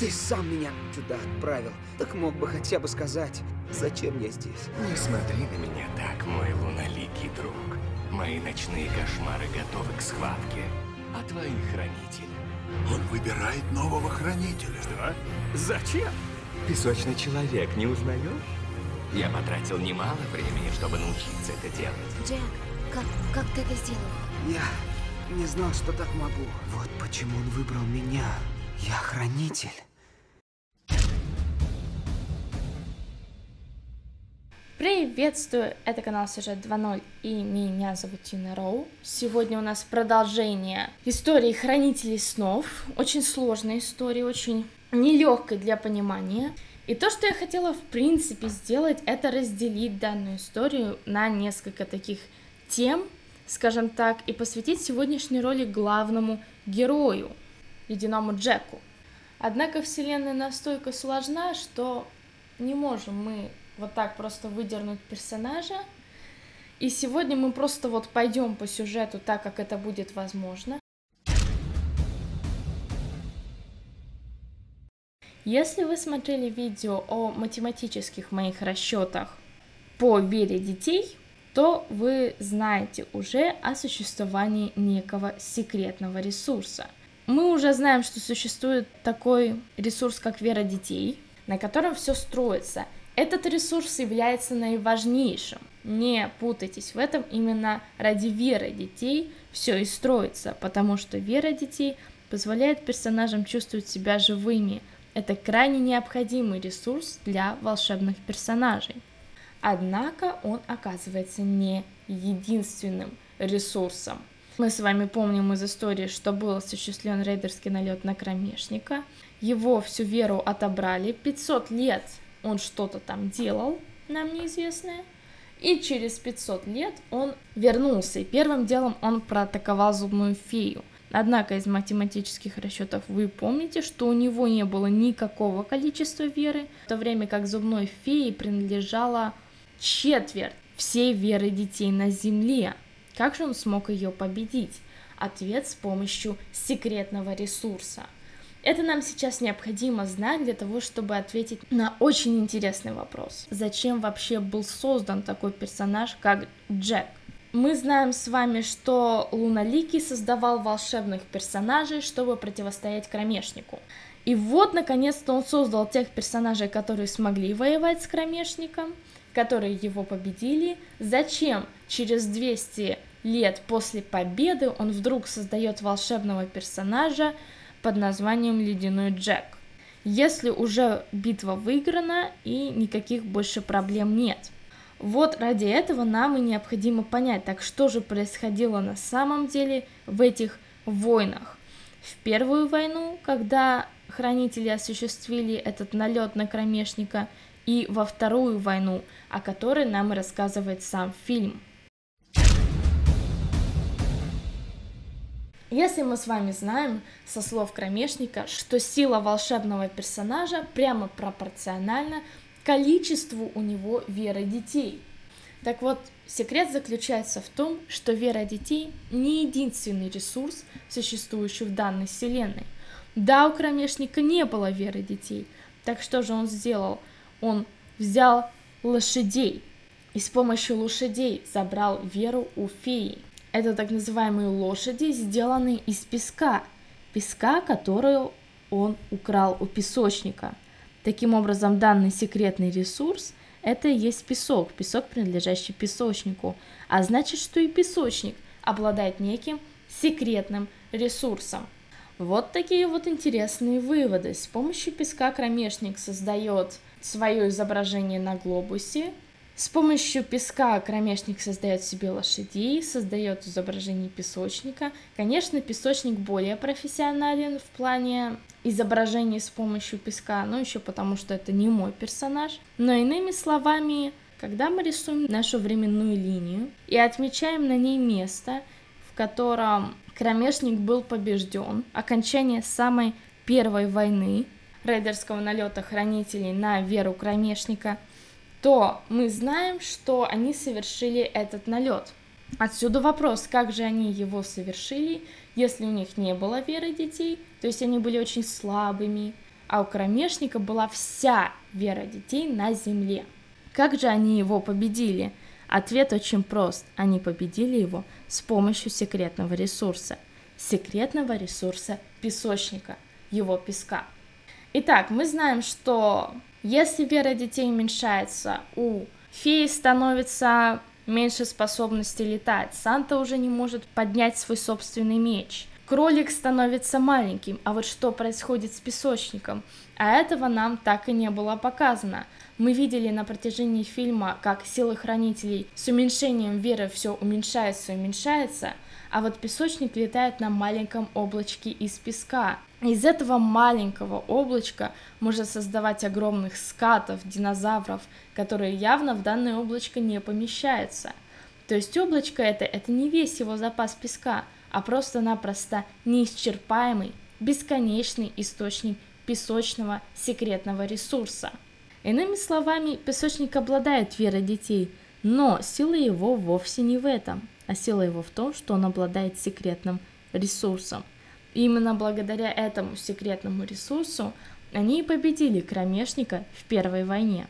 Ты сам меня сюда отправил. Так мог бы хотя бы сказать, зачем я здесь. Не смотри на меня так, мой луноликий друг. Мои ночные кошмары готовы к схватке. А твои хранители? Он выбирает нового хранителя. Что? Зачем? Песочный человек, не узнаешь? Я потратил немало времени, чтобы научиться это делать. Джек, как, как ты это сделал? Я не знал, что так могу. Вот почему он выбрал меня. Я хранитель. Приветствую, это канал Сюжет 2.0 и меня зовут Тина Роу. Сегодня у нас продолжение истории Хранителей снов. Очень сложная история, очень нелегкая для понимания. И то, что я хотела в принципе сделать, это разделить данную историю на несколько таких тем, скажем так, и посвятить сегодняшний ролик главному герою, ледяному Джеку. Однако вселенная настолько сложна, что не можем мы вот так просто выдернуть персонажа. И сегодня мы просто вот пойдем по сюжету так, как это будет возможно. Если вы смотрели видео о математических моих расчетах по вере детей, то вы знаете уже о существовании некого секретного ресурса. Мы уже знаем, что существует такой ресурс, как вера детей, на котором все строится. Этот ресурс является наиважнейшим. Не путайтесь в этом, именно ради веры детей все и строится, потому что вера детей позволяет персонажам чувствовать себя живыми. Это крайне необходимый ресурс для волшебных персонажей. Однако он оказывается не единственным ресурсом. Мы с вами помним из истории, что был осуществлен рейдерский налет на кромешника. Его всю веру отобрали. 500 лет он что-то там делал, нам неизвестное. И через 500 лет он вернулся, и первым делом он проатаковал зубную фею. Однако из математических расчетов вы помните, что у него не было никакого количества веры, в то время как зубной фее принадлежала четверть всей веры детей на Земле. Как же он смог ее победить? Ответ с помощью секретного ресурса. Это нам сейчас необходимо знать для того, чтобы ответить на очень интересный вопрос. Зачем вообще был создан такой персонаж, как Джек? Мы знаем с вами, что Луналикий создавал волшебных персонажей, чтобы противостоять кромешнику. И вот, наконец-то, он создал тех персонажей, которые смогли воевать с кромешником, которые его победили. Зачем через 200 лет после победы он вдруг создает волшебного персонажа под названием Ледяной Джек? Если уже битва выиграна и никаких больше проблем нет – вот ради этого нам и необходимо понять, так что же происходило на самом деле в этих войнах. В первую войну, когда хранители осуществили этот налет на кромешника, и во вторую войну, о которой нам и рассказывает сам фильм. Если мы с вами знаем со слов кромешника, что сила волшебного персонажа прямо пропорциональна количеству у него веры детей. Так вот, секрет заключается в том, что вера детей не единственный ресурс, существующий в данной вселенной. Да, у кромешника не было веры детей. Так что же он сделал? Он взял лошадей и с помощью лошадей забрал веру у феи. Это так называемые лошади, сделанные из песка. Песка, которую он украл у песочника – Таким образом, данный секретный ресурс – это и есть песок, песок, принадлежащий песочнику, а значит, что и песочник обладает неким секретным ресурсом. Вот такие вот интересные выводы. С помощью песка кромешник создает свое изображение на глобусе, с помощью песка кромешник создает себе лошадей, создает изображение песочника. Конечно, песочник более профессионален в плане изображений с помощью песка, но еще потому, что это не мой персонаж. Но иными словами, когда мы рисуем нашу временную линию и отмечаем на ней место, в котором кромешник был побежден, окончание самой первой войны, рейдерского налета хранителей на веру кромешника – то мы знаем, что они совершили этот налет. Отсюда вопрос, как же они его совершили, если у них не было веры детей, то есть они были очень слабыми, а у кромешника была вся вера детей на земле. Как же они его победили? Ответ очень прост. Они победили его с помощью секретного ресурса. Секретного ресурса песочника, его песка. Итак, мы знаем, что если вера детей уменьшается, у феи становится меньше способности летать, Санта уже не может поднять свой собственный меч. Кролик становится маленьким, а вот что происходит с песочником? А этого нам так и не было показано. Мы видели на протяжении фильма, как силы хранителей с уменьшением веры все уменьшается и уменьшается, а вот песочник летает на маленьком облачке из песка. Из этого маленького облачка можно создавать огромных скатов, динозавров, которые явно в данное облачко не помещаются. То есть облачко это, это не весь его запас песка – а просто-напросто неисчерпаемый, бесконечный источник песочного секретного ресурса. Иными словами, песочник обладает верой детей, но сила его вовсе не в этом, а сила его в том, что он обладает секретным ресурсом. И именно благодаря этому секретному ресурсу они и победили кромешника в Первой войне.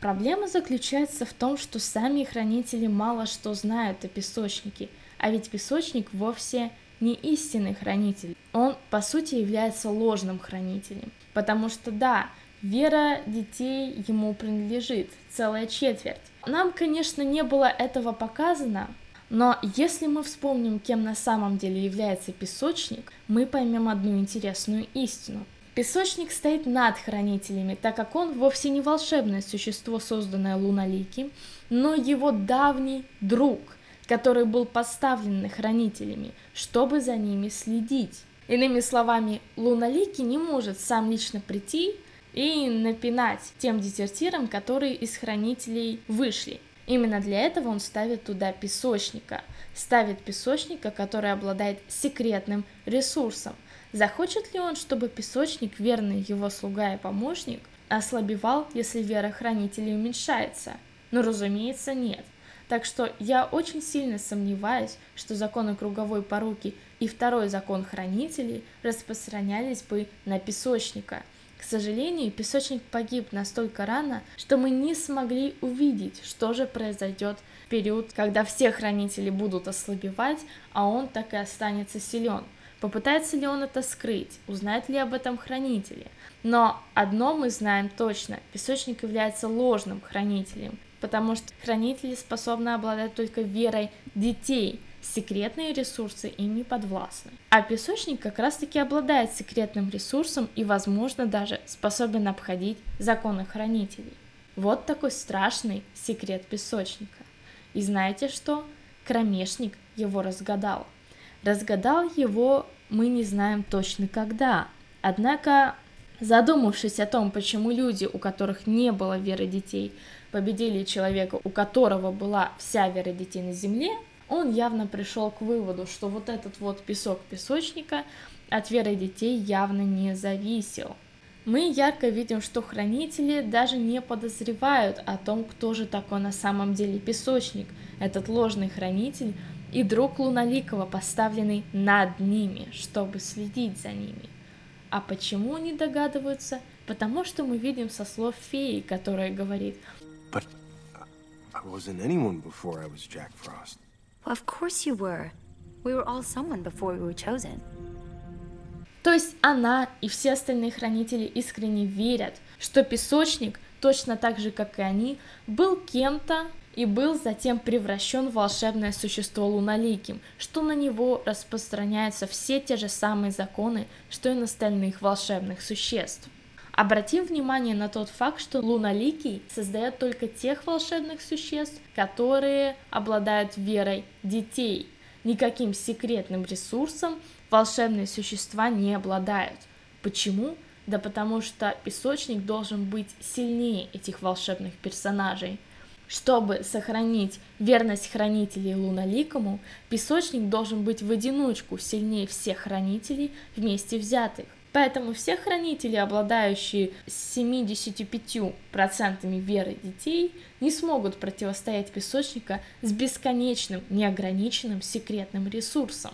Проблема заключается в том, что сами хранители мало что знают о песочнике, а ведь песочник вовсе не истинный хранитель. Он, по сути, является ложным хранителем. Потому что, да, вера детей ему принадлежит, целая четверть. Нам, конечно, не было этого показано, но если мы вспомним, кем на самом деле является песочник, мы поймем одну интересную истину – Песочник стоит над хранителями, так как он вовсе не волшебное существо, созданное Луналики, но его давний друг, который был поставлен хранителями, чтобы за ними следить. Иными словами, Луналики не может сам лично прийти и напинать тем дезертирам, которые из хранителей вышли. Именно для этого он ставит туда песочника. Ставит песочника, который обладает секретным ресурсом – Захочет ли он, чтобы песочник, верный его слуга и помощник, ослабевал, если вера хранителей уменьшается? Ну, разумеется, нет. Так что я очень сильно сомневаюсь, что законы круговой поруки и второй закон хранителей распространялись бы на песочника. К сожалению, песочник погиб настолько рано, что мы не смогли увидеть, что же произойдет в период, когда все хранители будут ослабевать, а он так и останется силен – Попытается ли он это скрыть? Узнает ли об этом хранители? Но одно мы знаем точно, песочник является ложным хранителем, потому что хранители способны обладать только верой детей, секретные ресурсы им не подвластны. А песочник как раз таки обладает секретным ресурсом и, возможно, даже способен обходить законы хранителей. Вот такой страшный секрет песочника. И знаете что? Кромешник его разгадал – Разгадал его мы не знаем точно когда. Однако, задумавшись о том, почему люди, у которых не было веры детей, победили человека, у которого была вся вера детей на земле, он явно пришел к выводу, что вот этот вот песок песочника от веры детей явно не зависел. Мы ярко видим, что хранители даже не подозревают о том, кто же такой на самом деле песочник. Этот ложный хранитель и друг Луналикова, поставленный над ними, чтобы следить за ними. А почему они догадываются? Потому что мы видим со слов феи, которая говорит But I wasn't anyone before I was Jack Frost. Well, of course you were. We were all someone before we were chosen. То есть она и все остальные хранители искренне верят, что песочник, точно так же, как и они, был кем-то и был затем превращен в волшебное существо луналиким, что на него распространяются все те же самые законы, что и на остальных волшебных существ. Обратим внимание на тот факт, что луналикий создает только тех волшебных существ, которые обладают верой детей. Никаким секретным ресурсом волшебные существа не обладают. Почему? Да потому что песочник должен быть сильнее этих волшебных персонажей – чтобы сохранить верность хранителей луналикому, песочник должен быть в одиночку сильнее всех хранителей вместе взятых. Поэтому все хранители, обладающие 75% веры детей, не смогут противостоять песочника с бесконечным, неограниченным секретным ресурсом.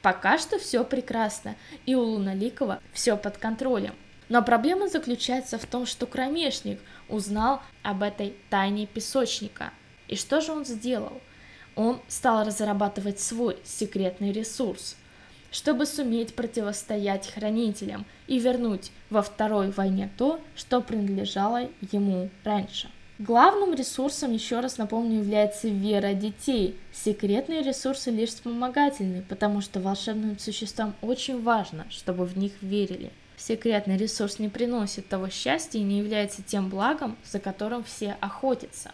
Пока что все прекрасно, и у Луналикова все под контролем. Но проблема заключается в том, что кромешник узнал об этой тайне песочника. И что же он сделал? Он стал разрабатывать свой секретный ресурс, чтобы суметь противостоять хранителям и вернуть во второй войне то, что принадлежало ему раньше. Главным ресурсом, еще раз напомню, является вера детей. Секретные ресурсы лишь вспомогательные, потому что волшебным существам очень важно, чтобы в них верили. Секретный ресурс не приносит того счастья и не является тем благом, за которым все охотятся.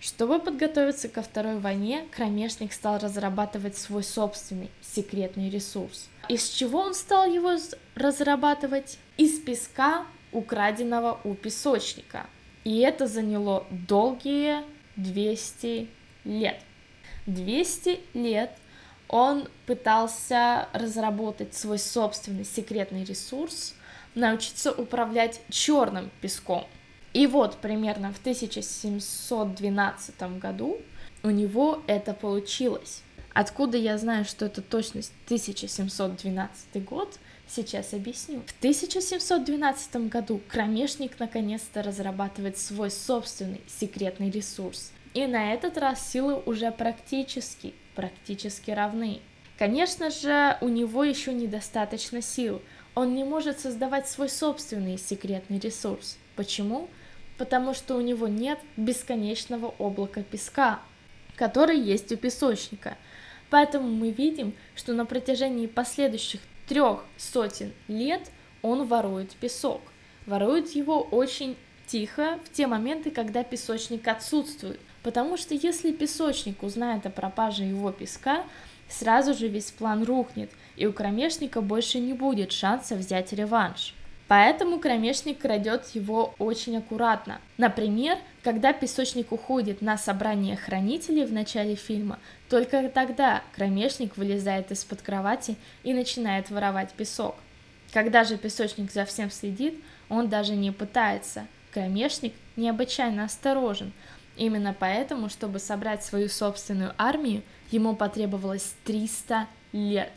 Чтобы подготовиться ко второй войне, кромешник стал разрабатывать свой собственный секретный ресурс. Из чего он стал его разрабатывать? Из песка, украденного у песочника – и это заняло долгие 200 лет. 200 лет он пытался разработать свой собственный секретный ресурс, научиться управлять черным песком. И вот примерно в 1712 году у него это получилось. Откуда я знаю, что это точность 1712 год – Сейчас объясню. В 1712 году кромешник наконец-то разрабатывает свой собственный секретный ресурс. И на этот раз силы уже практически, практически равны. Конечно же, у него еще недостаточно сил. Он не может создавать свой собственный секретный ресурс. Почему? Потому что у него нет бесконечного облака песка, который есть у песочника. Поэтому мы видим, что на протяжении последующих трех сотен лет он ворует песок. Ворует его очень тихо в те моменты, когда песочник отсутствует. Потому что если песочник узнает о пропаже его песка, сразу же весь план рухнет, и у кромешника больше не будет шанса взять реванш. Поэтому кромешник крадет его очень аккуратно. Например, когда песочник уходит на собрание хранителей в начале фильма, только тогда кромешник вылезает из-под кровати и начинает воровать песок. Когда же песочник за всем следит, он даже не пытается. Кромешник необычайно осторожен. Именно поэтому, чтобы собрать свою собственную армию, ему потребовалось 300 лет.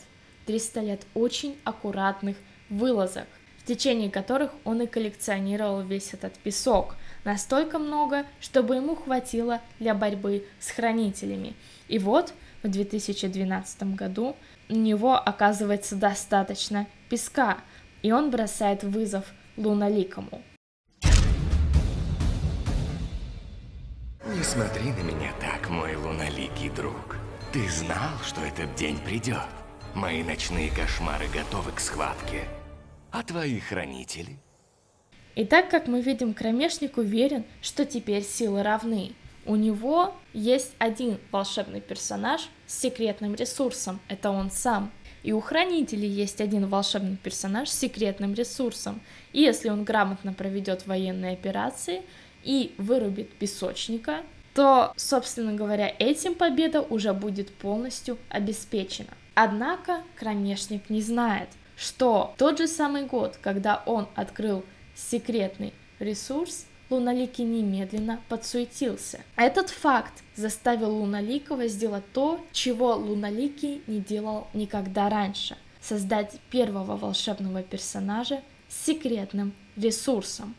300 лет очень аккуратных вылазок в течение которых он и коллекционировал весь этот песок, настолько много, чтобы ему хватило для борьбы с хранителями. И вот в 2012 году у него оказывается достаточно песка, и он бросает вызов Луналикому. Не смотри на меня так, мой луналикий друг. Ты знал, что этот день придет. Мои ночные кошмары готовы к схватке. А твои хранители? И так как мы видим, кромешник уверен, что теперь силы равны. У него есть один волшебный персонаж с секретным ресурсом, это он сам. И у хранителей есть один волшебный персонаж с секретным ресурсом. И если он грамотно проведет военные операции и вырубит песочника, то, собственно говоря, этим победа уже будет полностью обеспечена. Однако кромешник не знает, что тот же самый год, когда он открыл секретный ресурс, Луналикий немедленно подсуетился. Этот факт заставил Луналикова сделать то, чего Луналикий не делал никогда раньше – создать первого волшебного персонажа с секретным ресурсом.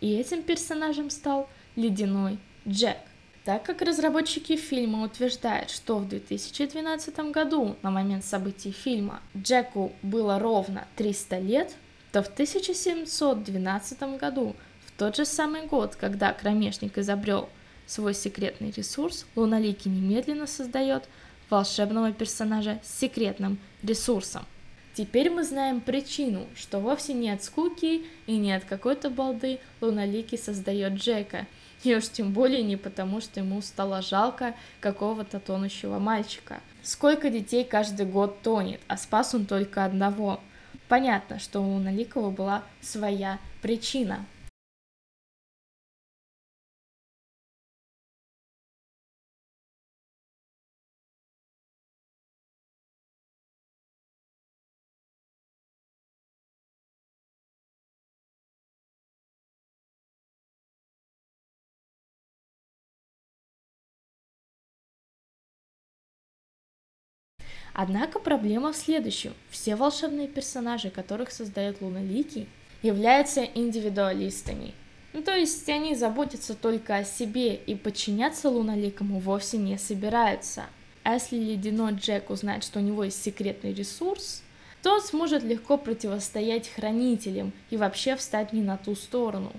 И этим персонажем стал Ледяной Джек. Так как разработчики фильма утверждают, что в 2012 году, на момент событий фильма, Джеку было ровно 300 лет, то в 1712 году, в тот же самый год, когда кромешник изобрел свой секретный ресурс, Луналикий немедленно создает волшебного персонажа с секретным ресурсом. Теперь мы знаем причину, что вовсе не от скуки и не от какой-то балды Луналикий создает Джека – и уж тем более не потому, что ему стало жалко какого-то тонущего мальчика. Сколько детей каждый год тонет, а спас он только одного. Понятно, что у Наликова была своя причина. Однако проблема в следующем. Все волшебные персонажи, которых создает Луналикий, являются индивидуалистами. Ну, то есть они заботятся только о себе и подчиняться Луналикому вовсе не собираются. А если Ледяной Джек узнает, что у него есть секретный ресурс, то он сможет легко противостоять хранителям и вообще встать не на ту сторону.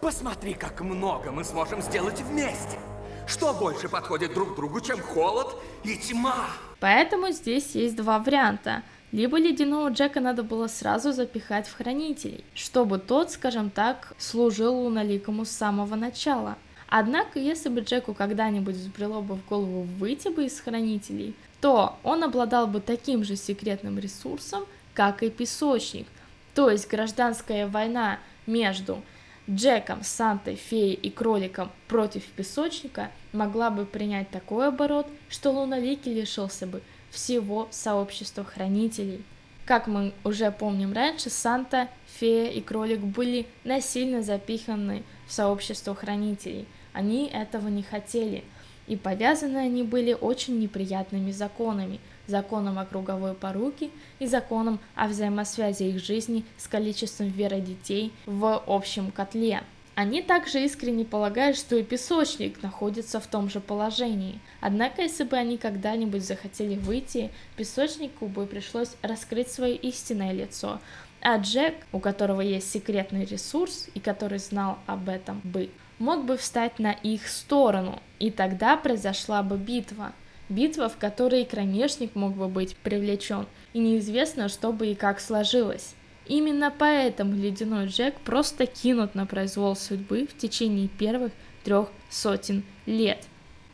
Посмотри, как много мы сможем сделать вместе. Что больше подходит друг другу, чем холод и тьма? Поэтому здесь есть два варианта. Либо ледяного Джека надо было сразу запихать в хранителей, чтобы тот, скажем так, служил луналикому с самого начала. Однако, если бы Джеку когда-нибудь взбрело бы в голову выйти бы из хранителей, то он обладал бы таким же секретным ресурсом, как и песочник. То есть гражданская война между Джеком, Сантой, Феей и Кроликом против Песочника могла бы принять такой оборот, что Луналикий лишился бы всего сообщества хранителей. Как мы уже помним раньше, Санта, Фея и Кролик были насильно запиханы в сообщество хранителей. Они этого не хотели, и повязаны они были очень неприятными законами, законом о круговой поруке и законом о взаимосвязи их жизни с количеством веры детей в общем котле. Они также искренне полагают, что и песочник находится в том же положении. Однако, если бы они когда-нибудь захотели выйти, песочнику бы пришлось раскрыть свое истинное лицо. А Джек, у которого есть секретный ресурс и который знал об этом бы, мог бы встать на их сторону, и тогда произошла бы битва битва, в которой кромешник мог бы быть привлечен, и неизвестно, что бы и как сложилось. Именно поэтому Ледяной Джек просто кинут на произвол судьбы в течение первых трех сотен лет.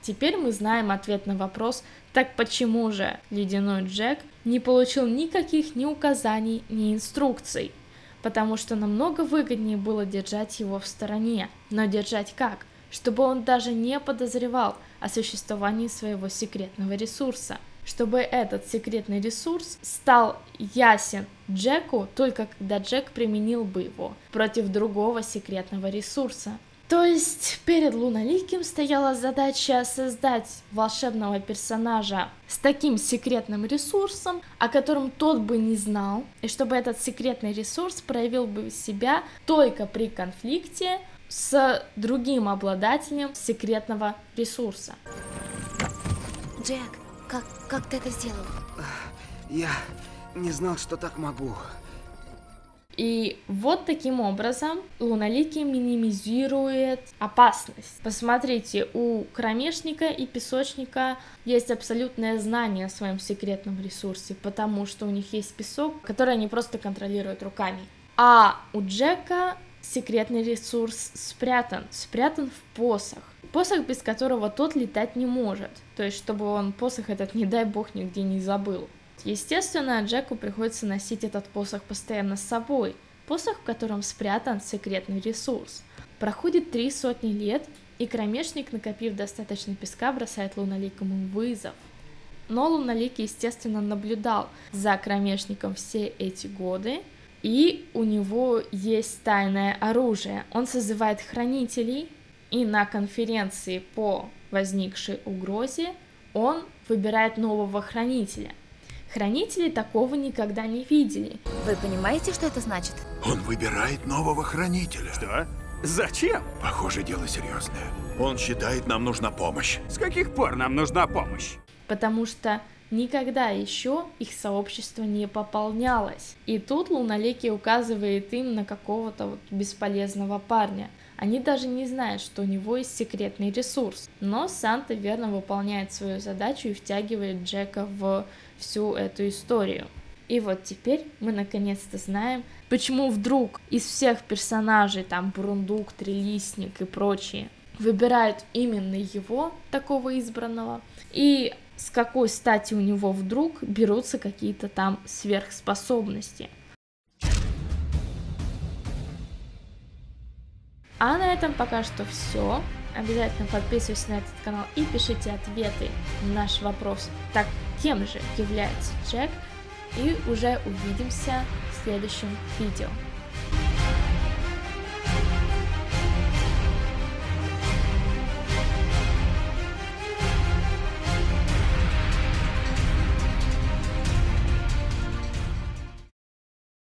Теперь мы знаем ответ на вопрос, так почему же Ледяной Джек не получил никаких ни указаний, ни инструкций? Потому что намного выгоднее было держать его в стороне. Но держать как? Чтобы он даже не подозревал, о существовании своего секретного ресурса. Чтобы этот секретный ресурс стал ясен Джеку только когда Джек применил бы его против другого секретного ресурса. То есть перед Луналиким стояла задача создать волшебного персонажа с таким секретным ресурсом, о котором тот бы не знал, и чтобы этот секретный ресурс проявил бы себя только при конфликте с другим обладателем секретного ресурса. Джек, как, как ты это сделал? Я не знал, что так могу. И вот таким образом Луналикий минимизирует опасность. Посмотрите, у кромешника и песочника есть абсолютное знание о своем секретном ресурсе, потому что у них есть песок, который они просто контролируют руками. А у Джека секретный ресурс спрятан, спрятан в посох. Посох, без которого тот летать не может. То есть, чтобы он посох этот, не дай бог, нигде не забыл. Естественно, Джеку приходится носить этот посох постоянно с собой. Посох, в котором спрятан секретный ресурс. Проходит три сотни лет, и кромешник, накопив достаточно песка, бросает Луналикому вызов. Но Луналик, естественно, наблюдал за кромешником все эти годы, и у него есть тайное оружие. Он созывает хранителей, и на конференции по возникшей угрозе он выбирает нового хранителя. Хранители такого никогда не видели. Вы понимаете, что это значит? Он выбирает нового хранителя. Что? Зачем? Похоже, дело серьезное. Он считает, нам нужна помощь. С каких пор нам нужна помощь? Потому что Никогда еще их сообщество не пополнялось. И тут Луналикий указывает им на какого-то вот бесполезного парня. Они даже не знают, что у него есть секретный ресурс. Но Санта верно выполняет свою задачу и втягивает Джека в всю эту историю. И вот теперь мы наконец-то знаем, почему вдруг из всех персонажей, там Бурундук, Трелисник и прочие, выбирают именно его, такого избранного. И с какой стати у него вдруг берутся какие-то там сверхспособности. А на этом пока что все. Обязательно подписывайтесь на этот канал и пишите ответы на наш вопрос, так кем же является Джек. И уже увидимся в следующем видео.